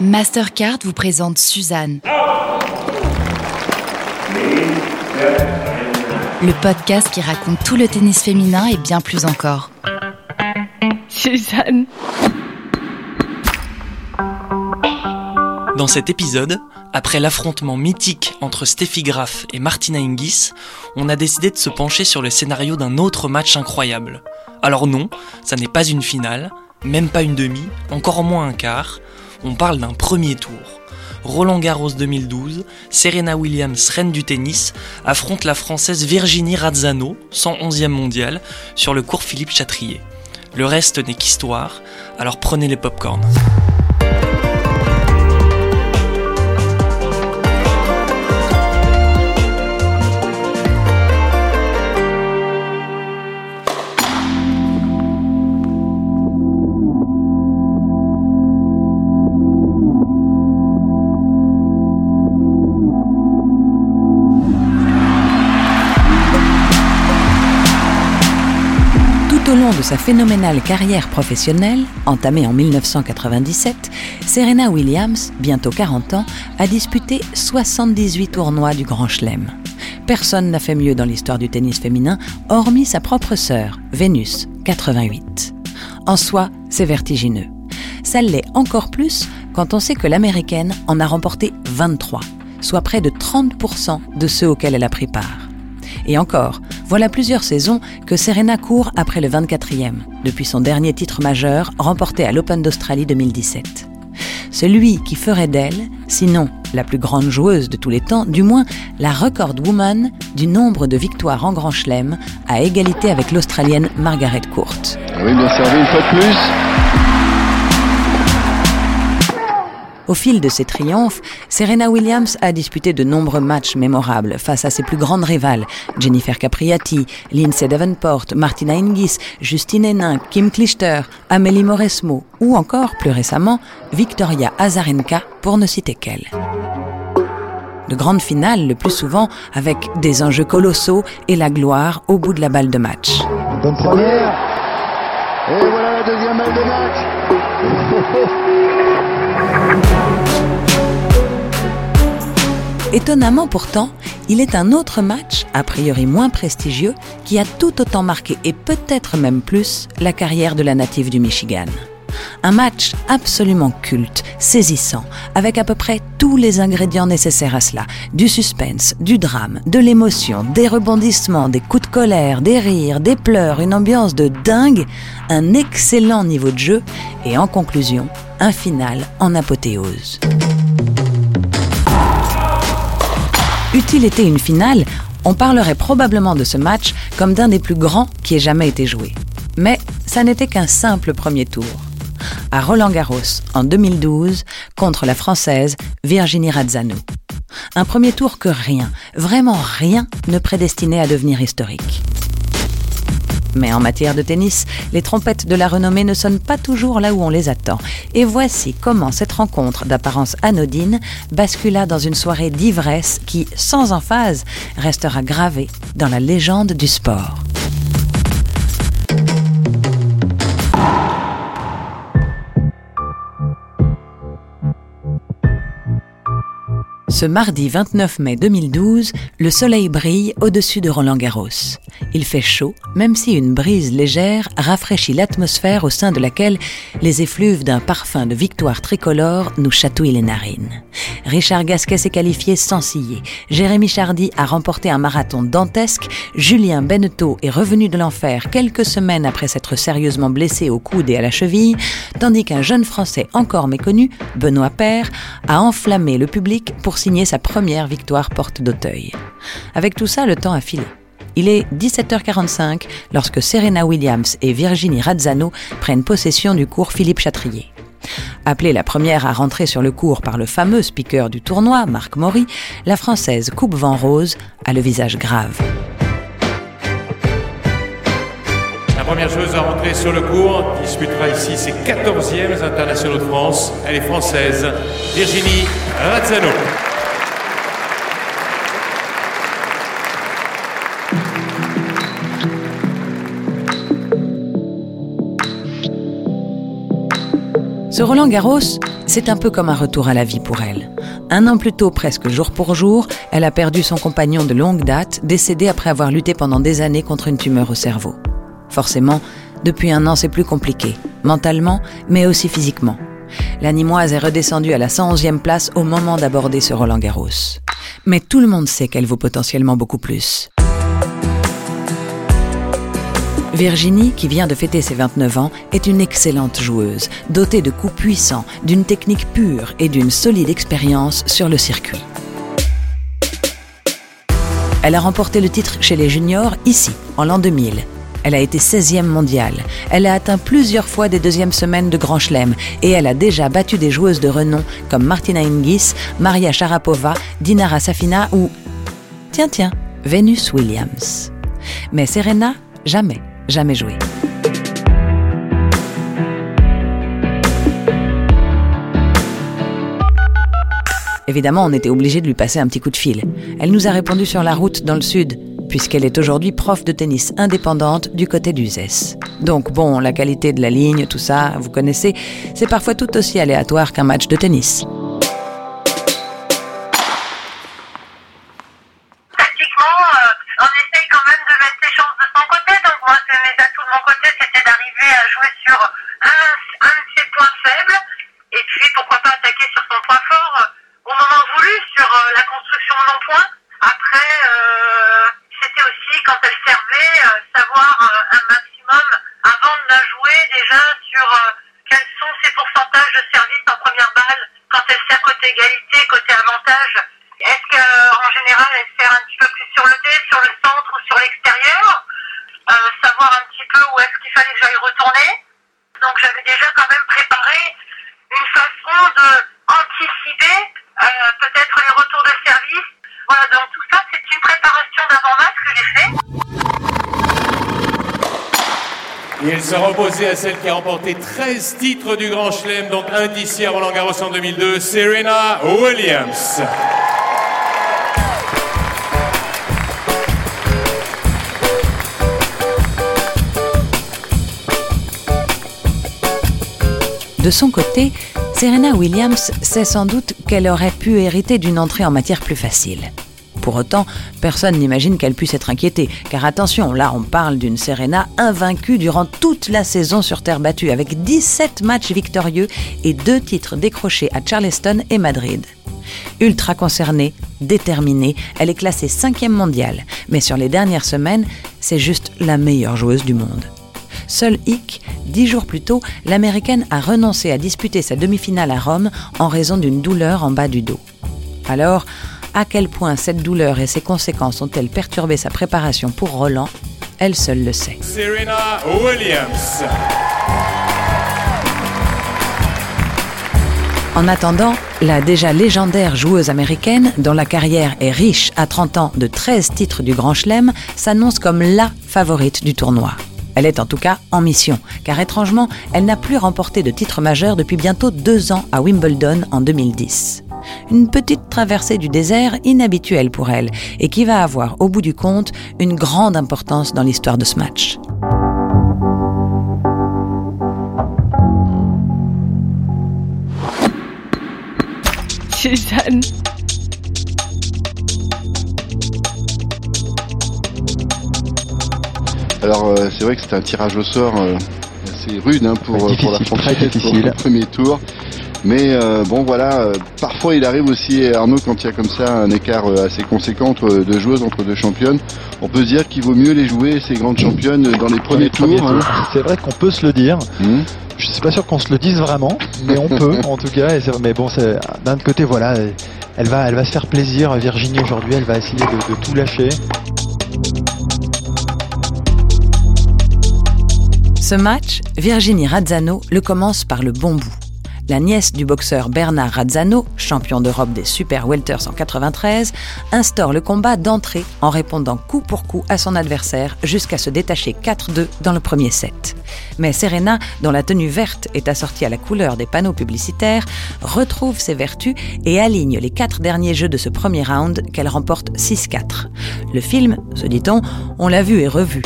Mastercard vous présente Suzanne. Le podcast qui raconte tout le tennis féminin et bien plus encore. Suzanne. Dans cet épisode, après l'affrontement mythique entre Steffi Graf et Martina Hingis, on a décidé de se pencher sur le scénario d'un autre match incroyable. Alors non, ça n'est pas une finale, même pas une demi, encore moins un quart, on parle d'un premier tour. Roland Garros 2012, Serena Williams, reine du tennis, affronte la française Virginie Razzano, 111e mondiale, sur le cours Philippe Chatrier. Le reste n'est qu'histoire, alors prenez les popcorns. Sa phénoménale carrière professionnelle, entamée en 1997, Serena Williams, bientôt 40 ans, a disputé 78 tournois du Grand Chelem. Personne n'a fait mieux dans l'histoire du tennis féminin, hormis sa propre sœur, Vénus, 88. En soi, c'est vertigineux. Ça l'est encore plus quand on sait que l'américaine en a remporté 23, soit près de 30% de ceux auxquels elle a pris part. Et encore, voilà plusieurs saisons que Serena court après le 24e, depuis son dernier titre majeur remporté à l'Open d'Australie 2017. Celui qui ferait d'elle, sinon la plus grande joueuse de tous les temps, du moins la record woman du nombre de victoires en Grand Chelem, à égalité avec l'Australienne Margaret Court. Oui, bien servi une fois de plus. Au fil de ses triomphes, Serena Williams a disputé de nombreux matchs mémorables face à ses plus grandes rivales, Jennifer Capriati, Lindsay Davenport, Martina Hingis, Justine Hénin, Kim Clijsters, Amélie Mauresmo ou encore, plus récemment, Victoria Azarenka, pour ne citer qu'elle. De grandes finales, le plus souvent avec des enjeux colossaux et la gloire au bout de la balle de match. Bonne première. Et voilà la deuxième balle de match. Étonnamment pourtant, il est un autre match, a priori moins prestigieux, qui a tout autant marqué et peut-être même plus la carrière de la native du Michigan. Un match absolument culte, saisissant, avec à peu près tous les ingrédients nécessaires à cela. Du suspense, du drame, de l'émotion, des rebondissements, des coups de colère, des rires, des pleurs, une ambiance de dingue, un excellent niveau de jeu et en conclusion, un final en apothéose. Eût-il été une finale, on parlerait probablement de ce match comme d'un des plus grands qui ait jamais été joué. Mais ça n'était qu'un simple premier tour. À Roland Garros, en 2012, contre la Française Virginie Razzano. Un premier tour que rien, vraiment rien, ne prédestinait à devenir historique. Mais en matière de tennis, les trompettes de la renommée ne sonnent pas toujours là où on les attend. Et voici comment cette rencontre d'apparence anodine bascula dans une soirée d'ivresse qui, sans emphase, restera gravée dans la légende du sport. Ce mardi 29 mai 2012, le soleil brille au-dessus de Roland Garros. Il fait chaud, même si une brise légère rafraîchit l'atmosphère au sein de laquelle les effluves d'un parfum de victoire tricolore nous chatouillent les narines. Richard Gasquet s'est qualifié sans scier. Jérémy Chardy a remporté un marathon dantesque. Julien Beneteau est revenu de l'enfer quelques semaines après s'être sérieusement blessé au coude et à la cheville, tandis qu'un jeune Français encore méconnu, Benoît Paire, a enflammé le public pour signer sa première victoire porte d'Auteuil. Avec tout ça, le temps a filé. Il est 17h45 lorsque Serena Williams et Virginie Razzano prennent possession du cours Philippe Chatrier. Appelée la première à rentrer sur le cours par le fameux speaker du tournoi, Marc Maury, la Française Coupe Vent Rose a le visage grave. La première joueuse à rentrer sur le cours disputera ici ses 14e internationaux de France. Elle est française, Virginie Razzano. Ce Roland Garros, c'est un peu comme un retour à la vie pour elle. Un an plus tôt, presque jour pour jour, elle a perdu son compagnon de longue date, décédé après avoir lutté pendant des années contre une tumeur au cerveau. Forcément, depuis un an, c'est plus compliqué, mentalement, mais aussi physiquement. L'animoise est redescendue à la 111e place au moment d'aborder ce Roland Garros. Mais tout le monde sait qu'elle vaut potentiellement beaucoup plus. Virginie, qui vient de fêter ses 29 ans, est une excellente joueuse, dotée de coups puissants, d'une technique pure et d'une solide expérience sur le circuit. Elle a remporté le titre chez les juniors ici, en l'an 2000. Elle a été 16e mondiale. Elle a atteint plusieurs fois des deuxièmes semaines de Grand Chelem et elle a déjà battu des joueuses de renom comme Martina Hingis, Maria Sharapova, Dinara Safina ou... Tiens, tiens, Venus Williams. Mais Serena, jamais jamais joué. Évidemment, on était obligé de lui passer un petit coup de fil. Elle nous a répondu sur la route dans le sud, puisqu'elle est aujourd'hui prof de tennis indépendante du côté du ZES. Donc bon, la qualité de la ligne, tout ça, vous connaissez, c'est parfois tout aussi aléatoire qu'un match de tennis. quand elle servait, euh, savoir euh, sera opposée à celle qui a remporté 13 titres du Grand Chelem, donc un d'ici à Roland Garros en 2002, Serena Williams. De son côté, Serena Williams sait sans doute qu'elle aurait pu hériter d'une entrée en matière plus facile. Pour autant, personne n'imagine qu'elle puisse être inquiétée, car attention, là on parle d'une Serena invaincue durant toute la saison sur terre battue, avec 17 matchs victorieux et deux titres décrochés à Charleston et Madrid. Ultra concernée, déterminée, elle est classée 5e mondiale, mais sur les dernières semaines, c'est juste la meilleure joueuse du monde. Seul hic, dix jours plus tôt, l'américaine a renoncé à disputer sa demi-finale à Rome en raison d'une douleur en bas du dos. Alors, à quel point cette douleur et ses conséquences ont-elles perturbé sa préparation pour Roland? Elle seule le sait. Serena Williams. En attendant, la déjà légendaire joueuse américaine, dont la carrière est riche à 30 ans de 13 titres du Grand Chelem, s'annonce comme LA favorite du tournoi. Elle est en tout cas en mission, car étrangement, elle n'a plus remporté de titre majeur depuis bientôt deux ans à Wimbledon en 2010 une petite traversée du désert inhabituelle pour elle et qui va avoir au bout du compte une grande importance dans l'histoire de ce match. Suzanne. Alors euh, c'est vrai que c'est un tirage au sort euh, assez rude hein, pour, euh, pour la pour le premier tour. Mais euh, bon voilà, euh, parfois il arrive aussi Arnaud quand il y a comme ça un écart euh, assez conséquent de joueuses entre deux championnes, on peut se dire qu'il vaut mieux les jouer ces grandes championnes dans les premiers, tours. Hein. C'est vrai qu'on peut se le dire. Hmm. Je suis pas sûr qu'on se le dise vraiment, mais on peut en tout cas. mais bon, d'un autre côté, voilà, elle va, elle va se faire plaisir. Virginie aujourd'hui, elle va essayer de, de tout lâcher. Ce match, Virginie Razzano le commence par le bon bout la nièce du boxeur Bernard Razzano, champion d'Europe des Super Welters en 93, instaure le combat d'entrée en répondant coup pour coup à son adversaire jusqu'à se détacher 4-2 dans le premier set. Mais Serena, dont la tenue verte est assortie à la couleur des panneaux publicitaires, retrouve ses vertus et aligne les quatre derniers jeux de ce premier round qu'elle remporte 6-4. Le film, se dit-on, on l'a vu et revu.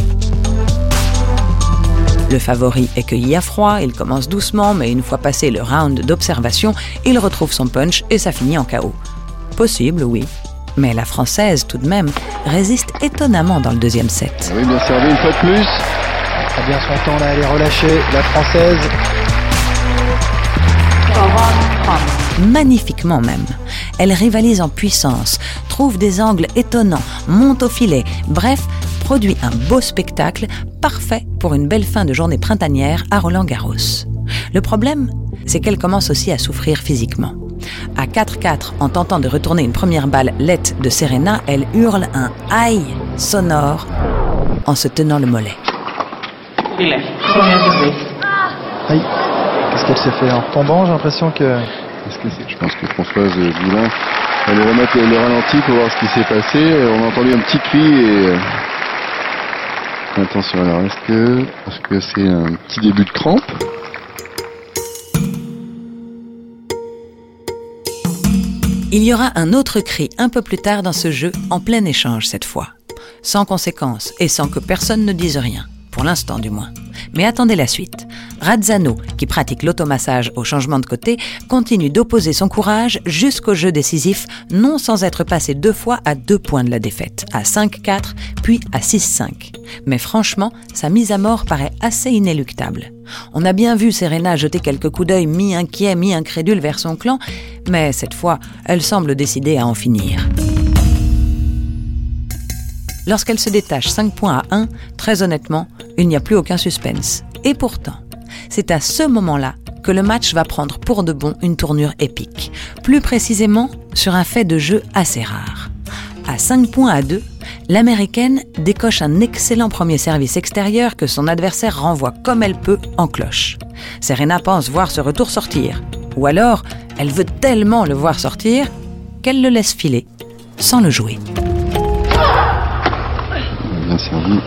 Le favori est cueilli à froid, il commence doucement, mais une fois passé le round d'observation, il retrouve son punch et ça finit en chaos. Possible, oui. Mais la française, tout de même, résiste étonnamment dans le deuxième set. Oui, bien servi une fois de plus. Très bien son temps là, elle est relâchée, la française. Magnifiquement même. Elle rivalise en puissance, trouve des angles étonnants, monte au filet, bref, produit un beau spectacle parfait pour une belle fin de journée printanière à Roland Garros. Le problème, c'est qu'elle commence aussi à souffrir physiquement. À 4-4, en tentant de retourner une première balle lette de Serena, elle hurle un aïe sonore en se tenant le mollet. Aïe. Qu'est-ce qu'elle s'est fait en tombant J'ai l'impression que. Qu'est-ce que c'est? Je pense que Françoise Boulin va lui remettre le ralenti pour voir ce qui s'est passé. On a entendu un petit cri et. Attention, alors est-ce que que c'est un petit début de crampe Il y aura un autre cri un peu plus tard dans ce jeu, en plein échange cette fois. Sans conséquence et sans que personne ne dise rien, pour l'instant du moins. Mais attendez la suite. Razzano, qui pratique l'automassage au changement de côté, continue d'opposer son courage jusqu'au jeu décisif, non sans être passé deux fois à deux points de la défaite, à 5-4, puis à 6-5. Mais franchement, sa mise à mort paraît assez inéluctable. On a bien vu Serena jeter quelques coups d'œil mi-inquiet, mi-incrédule vers son clan, mais cette fois, elle semble décidée à en finir. Lorsqu'elle se détache 5 points à 1, très honnêtement, il n'y a plus aucun suspense. Et pourtant, c'est à ce moment-là que le match va prendre pour de bon une tournure épique. Plus précisément, sur un fait de jeu assez rare. À 5 points à 2, l'américaine décoche un excellent premier service extérieur que son adversaire renvoie comme elle peut en cloche. Serena pense voir ce retour sortir. Ou alors, elle veut tellement le voir sortir qu'elle le laisse filer, sans le jouer. Bien servi.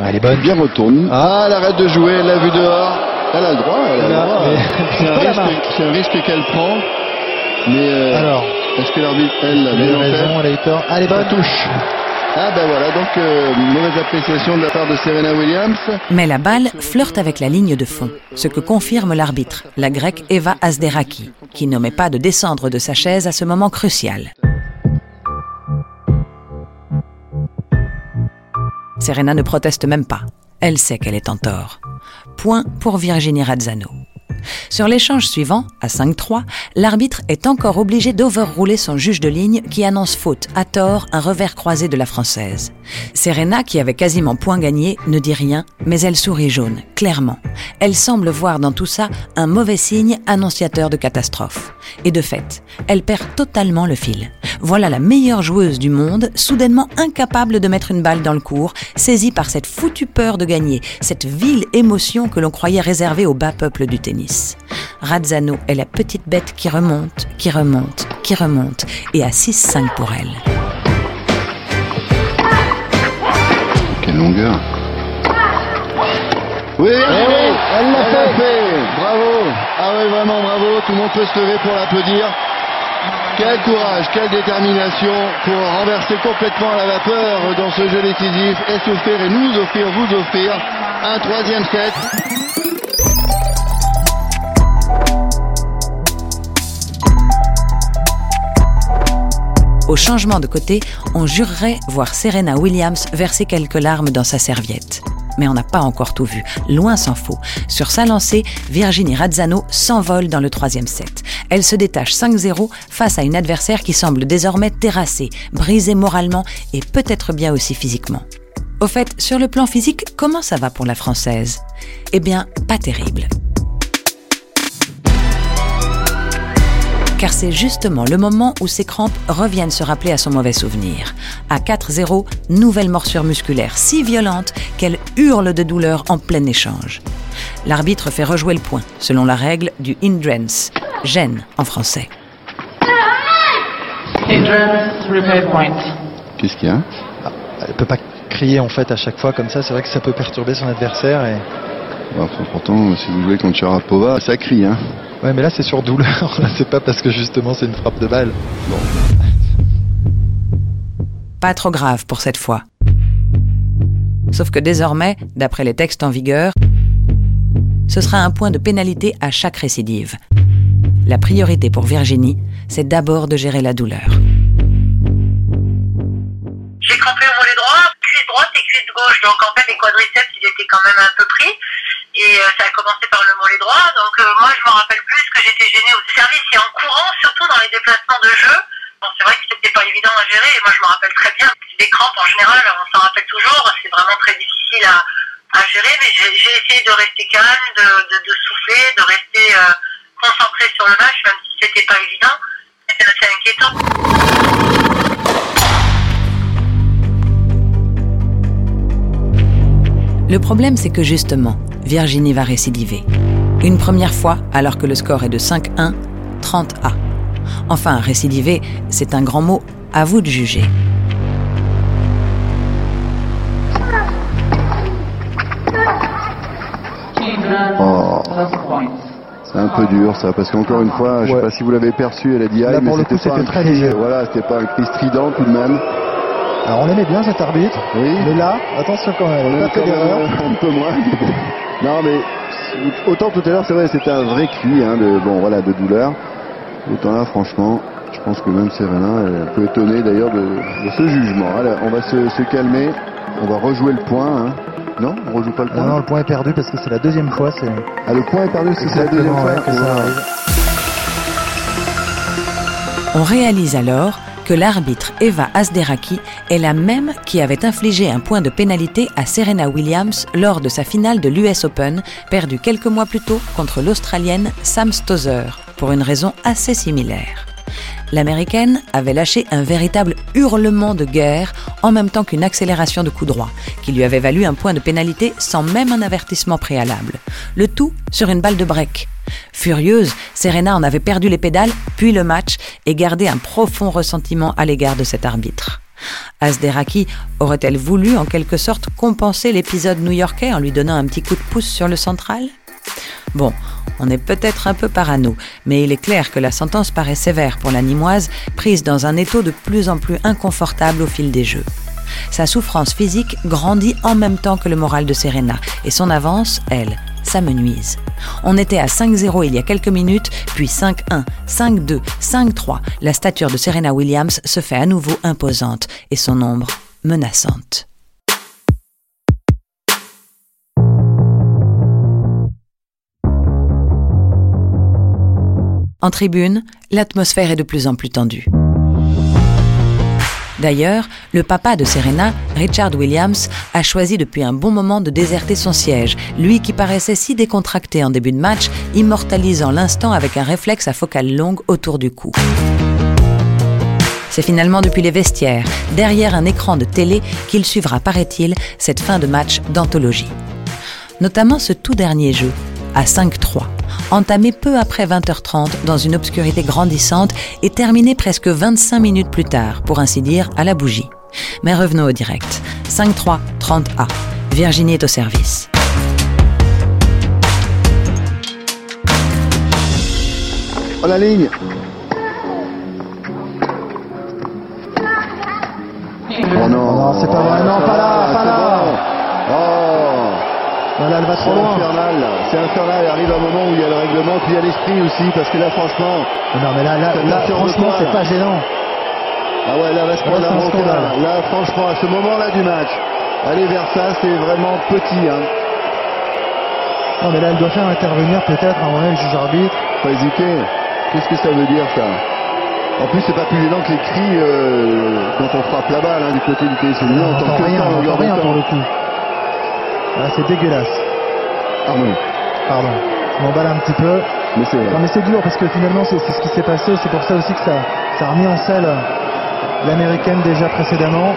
Ah, elle est bonne. Bien retourne. Ah, elle arrête de jouer, elle l'a vu dehors. Elle a le droit, elle a le droit. mais- C'est un, un risque qu'elle prend. Mais euh, Alors, est-ce que l'arbitre, elle, l'a elle a bien raison, elle a eu tort. Ah, elle est Ça bonne. touche. Ah ben voilà, donc euh, mauvaise appréciation de la part de Serena Williams. Mais la balle flirte avec la ligne de fond, ce que confirme l'arbitre, la grecque Eva Asderaki, qui n'omet pas de descendre de sa chaise à ce moment crucial. Serena ne proteste même pas. Elle sait qu'elle est en tort. Point pour Virginie Razzano. Sur l'échange suivant, à 5-3, l'arbitre est encore obligé d'overrouler son juge de ligne qui annonce faute, à tort, un revers croisé de la Française. Serena, qui avait quasiment point gagné, ne dit rien, mais elle sourit jaune, clairement. Elle semble voir dans tout ça un mauvais signe annonciateur de catastrophe. Et de fait, elle perd totalement le fil. Voilà la meilleure joueuse du monde, soudainement incapable de mettre une balle dans le cours, saisie par cette foutue peur de gagner, cette vile émotion que l'on croyait réservée au bas peuple du tennis. Razzano est la petite bête qui remonte, qui remonte, qui remonte, et à 6-5 pour elle. Quelle longueur. Oui, elle l'a fait. Bravo. Ah oui, vraiment bravo. Tout le monde peut se lever pour l'applaudir. Quel courage, quelle détermination pour renverser complètement la vapeur dans ce jeu décisif et s'offrir et nous offrir, vous offrir un troisième set. Au changement de côté, on jurerait voir Serena Williams verser quelques larmes dans sa serviette. Mais on n'a pas encore tout vu, loin s'en faut. Sur sa lancée, Virginie Razzano s'envole dans le troisième set. Elle se détache 5-0 face à une adversaire qui semble désormais terrassée, brisée moralement et peut-être bien aussi physiquement. Au fait, sur le plan physique, comment ça va pour la Française? Eh bien, pas terrible. Car c'est justement le moment où ses crampes reviennent se rappeler à son mauvais souvenir. À 4-0, nouvelle morsure musculaire si violente qu'elle hurle de douleur en plein échange. L'arbitre fait rejouer le point, selon la règle du hindrance, gêne en français. Hindrance, repair point. Qu'est-ce qu'il y a? Elle peut pas crier en fait à chaque fois comme ça. C'est vrai que ça peut perturber son adversaire. Et... Enfin, Pourtant, si vous jouez contre Sharapova, ça crie. Hein. Ouais, mais là c'est sur douleur. Là, c'est pas parce que justement c'est une frappe de balle. Pas trop grave pour cette fois. Sauf que désormais, d'après les textes en vigueur, ce sera un point de pénalité à chaque récidive. La priorité pour Virginie, c'est d'abord de gérer la douleur. J'ai crampé au mollet droit, cuisse droite et cuisse gauche. Donc en fait, les quadriceps, ils étaient quand même un peu pris. Et euh, ça a commencé par le mollet droit. Donc euh, moi, je me rappelle plus que j'étais gênée au service et en courant, surtout dans les déplacements de jeu. Bon, c'est vrai que c'était pas évident à gérer. Et moi, je me rappelle très bien. Des crampes, en général, on s'en rappelle toujours. C'est vraiment très difficile à, à gérer. Mais j'ai essayé de rester calme, de, de, de souffler, de rester euh, concentré sur le match, même si c'était pas évident. C'était assez inquiétant. Le problème, c'est que justement, Virginie va récidiver. Une première fois, alors que le score est de 5-1, 30-A. Enfin, récidiver, c'est un grand mot, à vous de juger. Oh. C'est un peu dur ça, parce qu'encore une fois, je sais Ouais. pas si vous l'avez perçu, elle a dit aïe, mais c'était pas un très cri, voilà, c'était pas un cri strident tout de même. Alors on aimait bien cet arbitre, Oui. mais là, attention quand même, On pas a fait d'erreur. un peu moins. non mais autant tout à l'heure c'est vrai c'était un vrai cri hein, de bon voilà de douleur. Autant là franchement je pense que même Serena elle peut étonner d'ailleurs de, de ce jugement. Allez, on va se, se calmer, on va rejouer le point. hein. Non, on rejoue pas le point. non, le point est perdu parce que c'est la deuxième fois. C'est Ah le point est perdu, c'est la deuxième fois ouais, que ça arrive. On réalise alors que l'arbitre Eva Asderaki est la même qui avait infligé un point de pénalité à Serena Williams lors de sa finale de l'US Open, perdue quelques mois plus tôt contre l'Australienne Sam Stosur, pour une raison assez similaire. L'américaine avait lâché un véritable hurlement de guerre en même temps qu'une accélération de coup droit, qui lui avait valu un point de pénalité sans même un avertissement préalable. Le tout sur une balle de break. Furieuse, Serena en avait perdu les pédales, puis le match, et gardé un profond ressentiment à l'égard de cet arbitre. Asderaki aurait-elle voulu en quelque sorte compenser l'épisode new-yorkais en lui donnant un petit coup de pouce sur le central? Bon, on est peut-être un peu parano, mais il est clair que la sentence paraît sévère pour la Nîmoise, prise dans un étau de plus en plus inconfortable au fil des jeux. Sa souffrance physique grandit en même temps que le moral de Serena, et son avance, elle, s'amenuise. On était à 5-0 il y a quelques minutes, puis 5-1, 5-2, 5-3. La stature de Serena Williams se fait à nouveau imposante, et son ombre menaçante. En tribune, l'atmosphère est de plus en plus tendue. D'ailleurs, le papa de Serena, Richard Williams, a choisi depuis un bon moment de déserter son siège, lui qui paraissait si décontracté en début de match, immortalisant l'instant avec un réflexe à focale longue autour du cou. C'est finalement depuis les vestiaires, derrière un écran de télé, qu'il suivra, paraît-il, cette fin de match d'anthologie. Notamment ce tout dernier jeu, à 5-3, entamé peu après 20h30 dans une obscurité grandissante et terminé presque 25 minutes plus tard, pour ainsi dire, à la bougie. Mais revenons au direct. 5-3, 30A. Virginie est au service. Oh la ligne Oh non non, c'est pas vrai, non, pas là, Ah, pas là. bon. Oh Voilà, elle va C'est trop loin. infernal, c'est infernal. Il arrive un moment où il y a le règlement, puis il y a l'esprit aussi, parce que là, franchement, Non mais là, là, franchement, c'est pas gênant. ah ouais, là, va se prendre Là, la franchement, à ce moment-là du match, aller vers ça, c'est vraiment petit. Hein. Non mais là, elle doit faire intervenir peut-être à un moment le juge arbitre. Faut pas hésiter. Qu'est-ce que ça veut dire, ça? En plus, c'est pas plus gênant que les cris euh, quand on frappe la balle hein, du côté du pays On on entend n'entend rien, on n'entend rien pour le coup. Là, c'est dégueulasse. Pardon. Pardon. Je m'emballe un petit peu. Mais c'est Non mais c'est dur parce que finalement c'est c'est ce qui s'est passé, c'est pour ça aussi que ça, ça a remis en selle l'américaine déjà précédemment.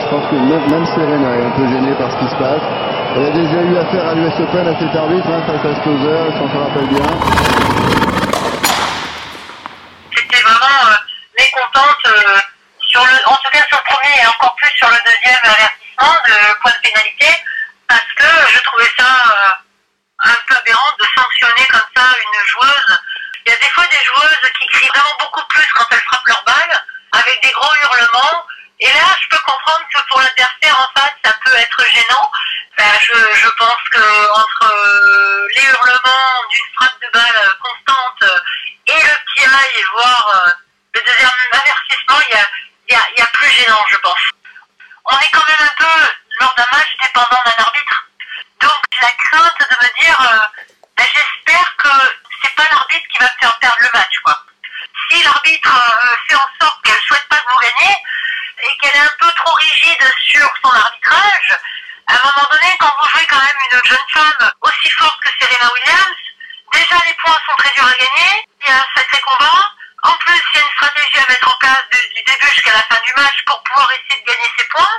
Je pense que même, même Serena est un peu gênée par ce qui se passe. Elle a déjà eu affaire à l'US Open à cet arbitre hein, face à Stozer, si on se rappelle bien. J'étais vraiment euh, mécontente, euh, sur le, en tout cas sur le premier et encore plus sur le deuxième avertissement de parce que je trouvais ça euh, un peu aberrant de sanctionner comme ça une joueuse. Il y a des fois des joueuses qui crient vraiment beaucoup plus quand elles frappent leur balle, avec des gros hurlements, Et là, je peux comprendre que pour l'adversaire en face, ça peut être gênant. Ben, je, pense que entre euh, les hurlements d'une frappe de balle constante et le petit aille, voire le deuxième avertissement, il y a, y a plus gênant, je pense. On est quand même un peu, lors d'un match, dépendant d'un arbitre. Donc, la crainte de me dire, ben, j'espère que c'est pas l'arbitre qui va me faire perdre le match, quoi. Si l'arbitre fait en sorte qu'elle souhaite pas que vous gagnez, et qu'elle est un peu trop rigide sur son arbitrage, à un moment donné, quand vous jouez quand même une jeune femme aussi forte que Serena Williams, déjà les points sont très durs à gagner, il y a un sacré combat, en plus il y a une stratégie à mettre en place du, du début jusqu'à la fin du match pour pouvoir essayer de gagner ses points,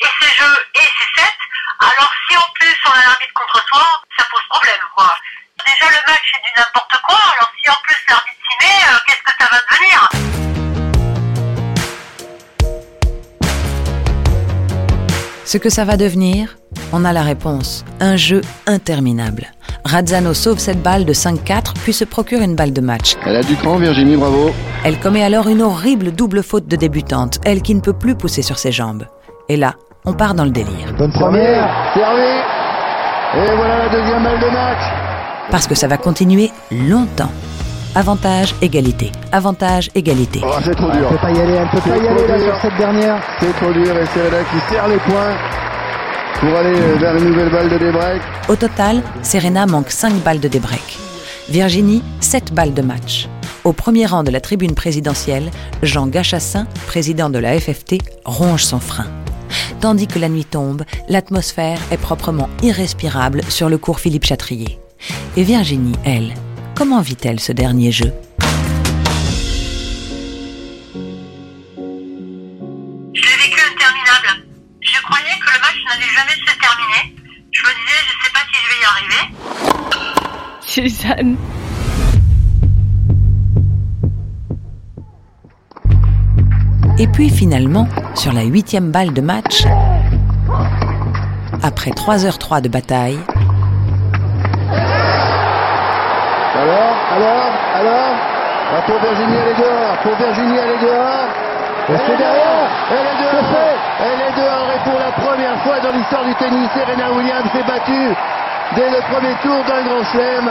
et ses jeux et ses sets, alors si en plus on a l'arbitre contre soi, ça pose problème quoi. Déjà le match est du n'importe quoi, alors si en plus l'arbitre s'y met, euh, qu'est-ce que ça va devenir? Ce que ça va devenir, on a la réponse. Un jeu interminable. Razzano sauve cette balle de 5-4 puis se procure une balle de match. Elle a du cran, Virginie, bravo. Elle commet alors une horrible double faute de débutante, elle qui ne peut plus pousser sur ses jambes. Et là, on part dans le délire. Bonne première, servi. Et voilà la deuxième balle de match. Parce que ça va continuer longtemps. Avantage, égalité. Avantage, égalité. Oh, c'est trop dur. Elle peut pas y aller, elle peut C'est pas y aller là, sur cette dernière. C'est trop dur et Serena qui serre les points pour aller vers une nouvelle balle de débreak. Au total, Serena manque 5 balles de débreak. Virginie, 7 balles de match. Au premier rang de la tribune présidentielle, Jean Gachassin, président de la FFT, ronge son frein. Tandis que la nuit tombe, l'atmosphère est proprement irrespirable sur le cours Philippe Chatrier. Et Virginie, elle, comment vit-elle ce dernier jeu? Je l'ai vécu interminable. Je croyais que le match n'allait jamais se terminer. Je me disais, je sais pas si je vais y arriver. Suzanne. Et puis finalement, sur la huitième balle de match, après 3h03 de bataille, Alors, alors, alors ah, Pour Virginie, elle est dehors. Pour Virginie, elle est dehors. Elle est derrière. Elle est dehors. Elle est dehors. Et pour la première fois dans l'histoire du tennis, Serena Williams est battue dès le premier tour d'un grand chelem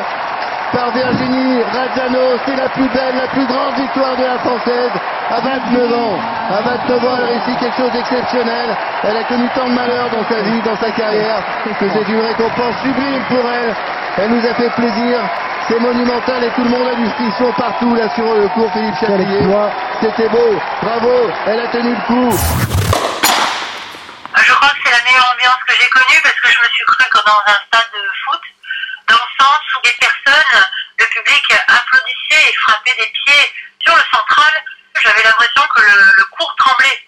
par Virginie Razzano. C'est la plus belle, la plus grande victoire de la Française à 29 ans. À 29 ans, elle réussit quelque chose d'exceptionnel. Elle a connu tant de malheurs dans sa vie, dans sa carrière, que c'est une récompense sublime pour elle. Elle nous a fait plaisir. C'est monumental et tout le monde a du frisson partout là sur le cours Philippe Chatrier. C'était beau. Bravo. Elle a tenu le coup. Je crois que c'est la meilleure ambiance que j'ai connue parce que je me suis cru comme dans un stade de foot, dans le sens où les personnes, le public applaudissait et frappait des pieds sur le central. J'avais l'impression que le, cours tremblait.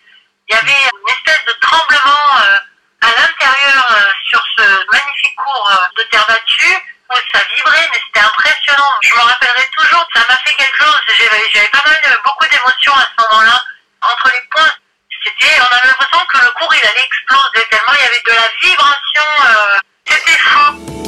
Il y avait une espèce de tremblement euh, à l'intérieur euh, sur ce magnifique cours euh, de terre battue où ça vibrait, mais c'était impressionnant. Je me rappellerai toujours, ça m'a fait quelque chose. J'avais pas mal, beaucoup d'émotions à ce moment-là. Entre les points, c'était, on avait l'impression que le cours il allait exploser tellement il y avait de la vibration. c'était fou.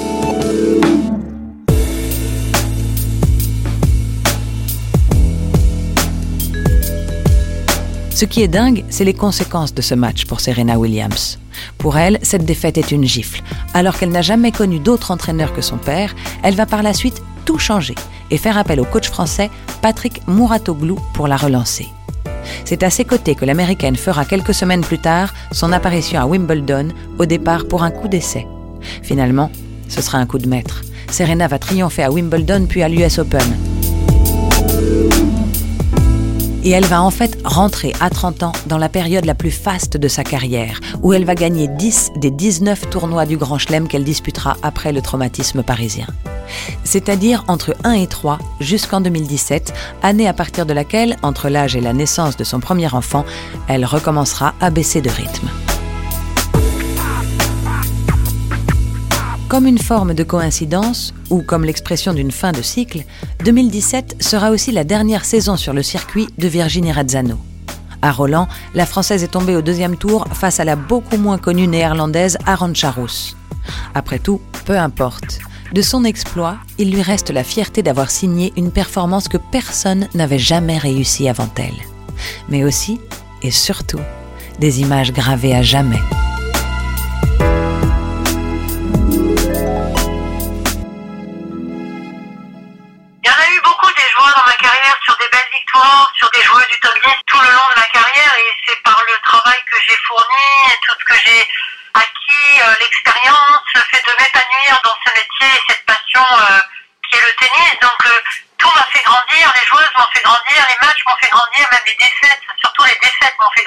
Ce qui est dingue, c'est les conséquences de ce match pour Serena Williams. Pour elle, cette défaite est une gifle. Alors qu'elle n'a jamais connu d'autre entraîneur que son père, elle va par la suite tout changer et faire appel au coach français Patrick Mouratoglou pour la relancer. C'est à ses côtés que l'américaine fera quelques semaines plus tard son apparition à Wimbledon, au départ pour un coup d'essai. Finalement, ce sera un coup de maître. Serena va triompher à Wimbledon puis à l'US Open. Et elle va en fait rentrer à 30 ans dans la période la plus faste de sa carrière, où elle va gagner 10 des 19 tournois du Grand Chelem qu'elle disputera après le traumatisme parisien. C'est-à-dire entre 1 et 3 jusqu'en 2017, année à partir de laquelle, entre l'âge et la naissance de son premier enfant, elle recommencera à baisser de rythme. Comme une forme de coïncidence, ou comme l'expression d'une fin de cycle, 2017 sera aussi la dernière saison sur le circuit de Virginie Razzano. À Roland, la Française est tombée au deuxième tour face à la beaucoup moins connue néerlandaise Aron Charous. Après tout, peu importe. De son exploit, il lui reste la fierté d'avoir signé une performance que personne n'avait jamais réussi avant elle. Mais aussi, et surtout, des images gravées à jamais.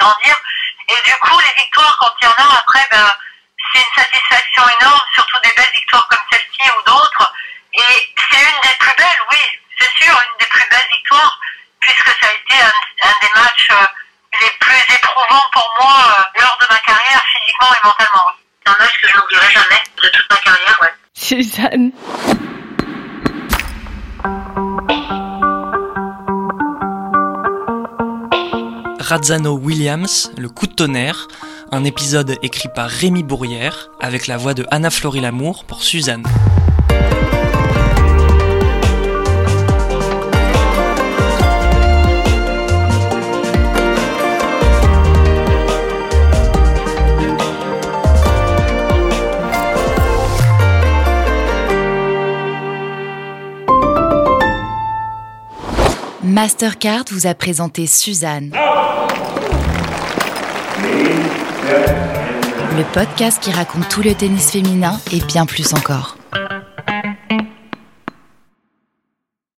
Grandir. Et du coup, les victoires, quand il y en a, après, ben, c'est une satisfaction énorme, surtout des belles victoires comme celle-ci ou d'autres. Et c'est une des plus belles, oui, c'est sûr, une des plus belles victoires, puisque ça a été un, un des matchs euh, les plus éprouvants pour moi euh, lors de ma carrière, physiquement et mentalement. oui. C'est un match que je n'oublierai jamais de toute ma carrière, ouais. Suzanne. Razzano Williams, Le coup de tonnerre, un épisode écrit par Rémi Bourrière avec la voix de Anna Flory Lamour pour Suzanne. Mastercard vous a présenté Suzanne. Le podcast qui raconte tout le tennis féminin et bien plus encore.